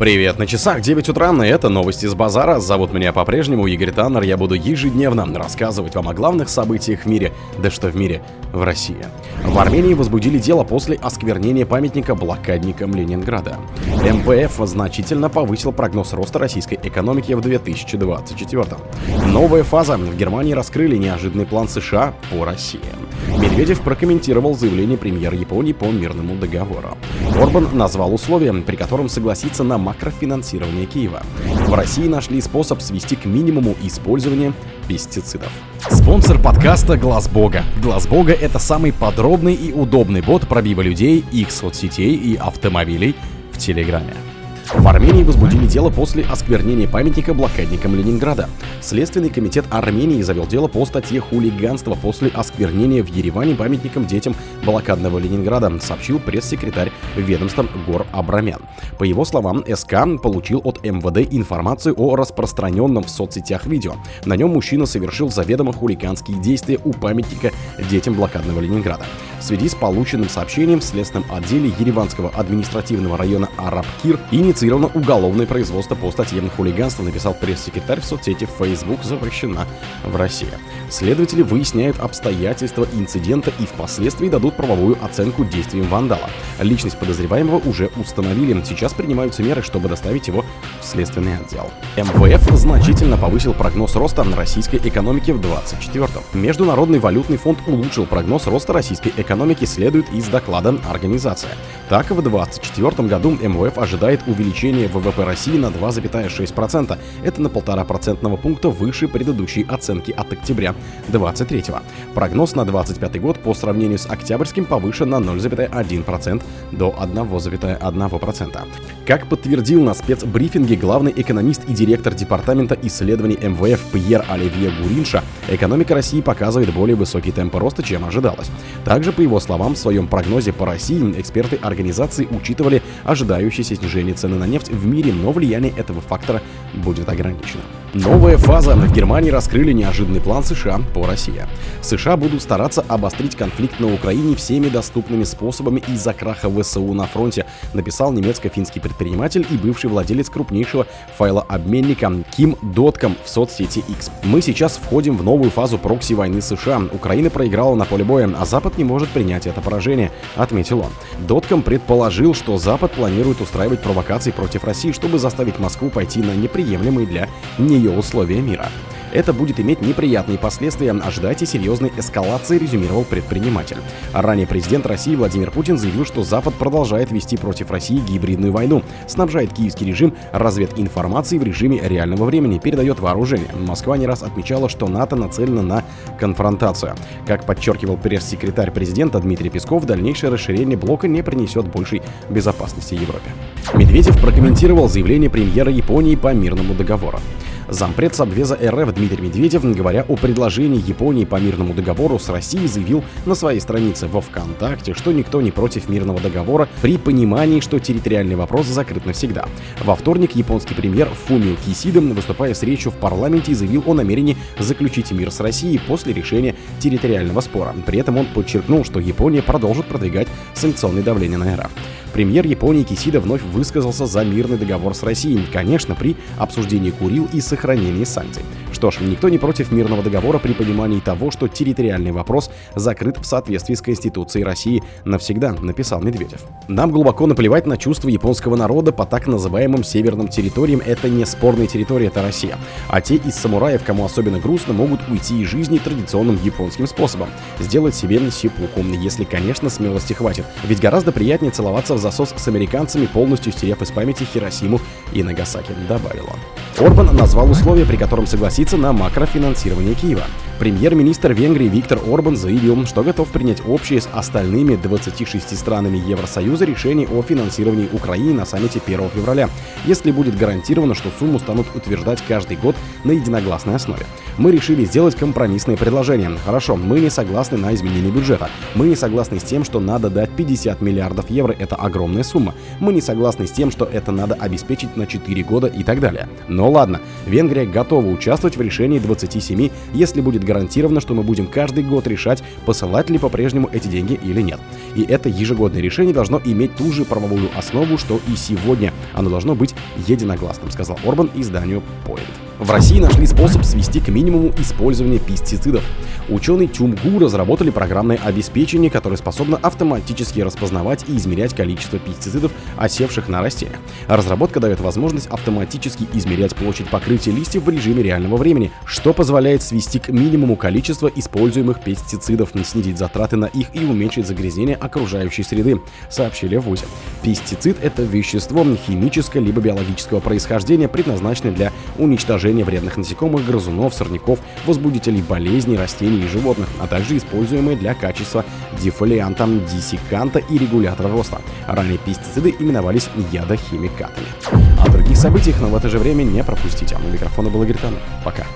Привет, на часах 9 утра, и это новости с базара. Зовут меня по-прежнему Игорь Таннер. Я буду ежедневно рассказывать вам о главных событиях в мире, да что в мире, в России. В Армении возбудили дело после осквернения памятника блокадникам Ленинграда. МВФ значительно повысил прогноз роста российской экономики в 2024. Новая фаза. В Германии раскрыли неожиданный план США по России. Медведев прокомментировал заявление премьера Японии по мирному договору. Орбан назвал условия, при котором согласится на макрофинансирование Киева. В России нашли способ свести к минимуму использование пестицидов. Спонсор подкаста Глаз Бога. Глаз Бога это самый подробный и удобный бот пробива людей, их соцсетей и автомобилей в Телеграме. В Армении возбудили дело после осквернения памятника блокадникам Ленинграда. Следственный комитет Армении завел дело по статье хулиганства после осквернения в Ереване памятником детям блокадного Ленинграда, сообщил пресс-секретарь ведомства Гор Абрамян. По его словам, СК получил от МВД информацию о распространенном в соцсетях видео. На нем мужчина совершил заведомо хулиганские действия у памятника детям блокадного Ленинграда. В связи с полученным сообщением в следственном отделе Ереванского административного района Арабкир инициировано уголовное производство по статье хулиганства, написал пресс-секретарь в соцсети Facebook запрещена в России. Следователи выясняют обстоятельства инцидента и впоследствии дадут правовую оценку действиям вандала. Личность подозреваемого уже установили. Сейчас принимаются меры, чтобы доставить его в следственный отдел. МВФ значительно повысил прогноз роста российской экономики в 2024. Международный валютный фонд улучшил прогноз роста российской экономики следует из доклада организации. Так, в 2024 году МВФ ожидает увеличения ВВП России на 2,6%. Это на 1,5 процентного пункта выше предыдущей оценки от октября 2023. Прогноз на 2025 год по сравнению с октябрьским повышен на 0,1% до 1,1%. Как подтвердил на спецбрифинге главный экономист и директор департамента исследований МВФ Пьер Оливье Гуринша, экономика России показывает более высокий темп роста, чем ожидалось. Также по его словам, в своем прогнозе по России эксперты организации учитывали ожидающееся снижение цены на нефть в мире, но влияние этого фактора будет ограничено. Новая фаза. В Германии раскрыли неожиданный план США по России. США будут стараться обострить конфликт на Украине всеми доступными способами из-за краха ВСУ на фронте, написал немецко-финский предприниматель и бывший владелец крупнейшего файлообменника Ким Дотком в соцсети X. Мы сейчас входим в новую фазу прокси-войны США. Украина проиграла на поле боя, а Запад не может принять это поражение, отметил он. Дотком предположил, что Запад планирует устраивать провокации против России, чтобы заставить Москву пойти на неприемлемые для не ее условия мира. Это будет иметь неприятные последствия. Ожидайте серьезной эскалации, резюмировал предприниматель. Ранее президент России Владимир Путин заявил, что Запад продолжает вести против России гибридную войну, снабжает киевский режим развединформацией в режиме реального времени, передает вооружение. Москва не раз отмечала, что НАТО нацелено на конфронтацию. Как подчеркивал пресс-секретарь президента Дмитрий Песков, дальнейшее расширение блока не принесет большей безопасности Европе. Медведев прокомментировал заявление премьера Японии по мирному договору. Зампред Сабвеза РФ Дмитрий Медведев, говоря о предложении Японии по мирному договору с Россией, заявил на своей странице во ВКонтакте, что никто не против мирного договора при понимании, что территориальный вопрос закрыт навсегда. Во вторник японский премьер Фумио Кисида, выступая с речью в парламенте, заявил о намерении заключить мир с Россией после решения территориального спора. При этом он подчеркнул, что Япония продолжит продвигать санкционное давление на РФ. Премьер Японии Кисида вновь высказался за мирный договор с Россией, конечно, при обсуждении Курил и сохранении санкций. Что ж, никто не против мирного договора при понимании того, что территориальный вопрос закрыт в соответствии с Конституцией России навсегда, написал Медведев. Нам глубоко наплевать на чувства японского народа по так называемым северным территориям. Это не спорная территория, это Россия. А те из самураев, кому особенно грустно, могут уйти из жизни традиционным японским способом. Сделать себе сипуку, если, конечно, смелости хватит. Ведь гораздо приятнее целоваться в засос с американцами, полностью стерев из памяти Хиросиму и Нагасаки, добавил он. Орбан назвал условия, при котором согласится на макрофинансирование Киева. Премьер-министр Венгрии Виктор Орбан заявил, что готов принять общее с остальными 26 странами Евросоюза решение о финансировании Украины на саммите 1 февраля, если будет гарантировано, что сумму станут утверждать каждый год на единогласной основе. Мы решили сделать компромиссное предложение. Хорошо, мы не согласны на изменение бюджета. Мы не согласны с тем, что надо дать 50 миллиардов евро. Это огромная сумма. Мы не согласны с тем, что это надо обеспечить на 4 года и так далее. Но ладно, Венгрия готова участвовать в решении 27, если будет гарантировано, что мы будем каждый год решать, посылать ли по-прежнему эти деньги или нет. И это ежегодное решение должно иметь ту же правовую основу, что и сегодня. Оно должно быть единогласным, сказал Орбан изданию Point. В России нашли способ свести к минимуму использование пестицидов. Ученые ТюмГУ разработали программное обеспечение, которое способно автоматически распознавать и измерять количество пестицидов, осевших на растениях. Разработка дает возможность автоматически измерять площадь покрытия листьев в режиме реального времени, что позволяет свести к минимуму количество используемых пестицидов, снизить затраты на их и уменьшить загрязнение окружающей среды, сообщили в ВУЗе. Пестицид — это вещество химического либо биологического происхождения, предназначенное для уничтожения вредных насекомых, грызунов, сорняков, возбудителей болезней растений и животных, а также используемые для качества дефолианта, диссиканта и регулятора роста. Ранее пестициды именовались ядохимикатами. О других событиях, но в это же время не пропустите. А у микрофона был Игорь Пока.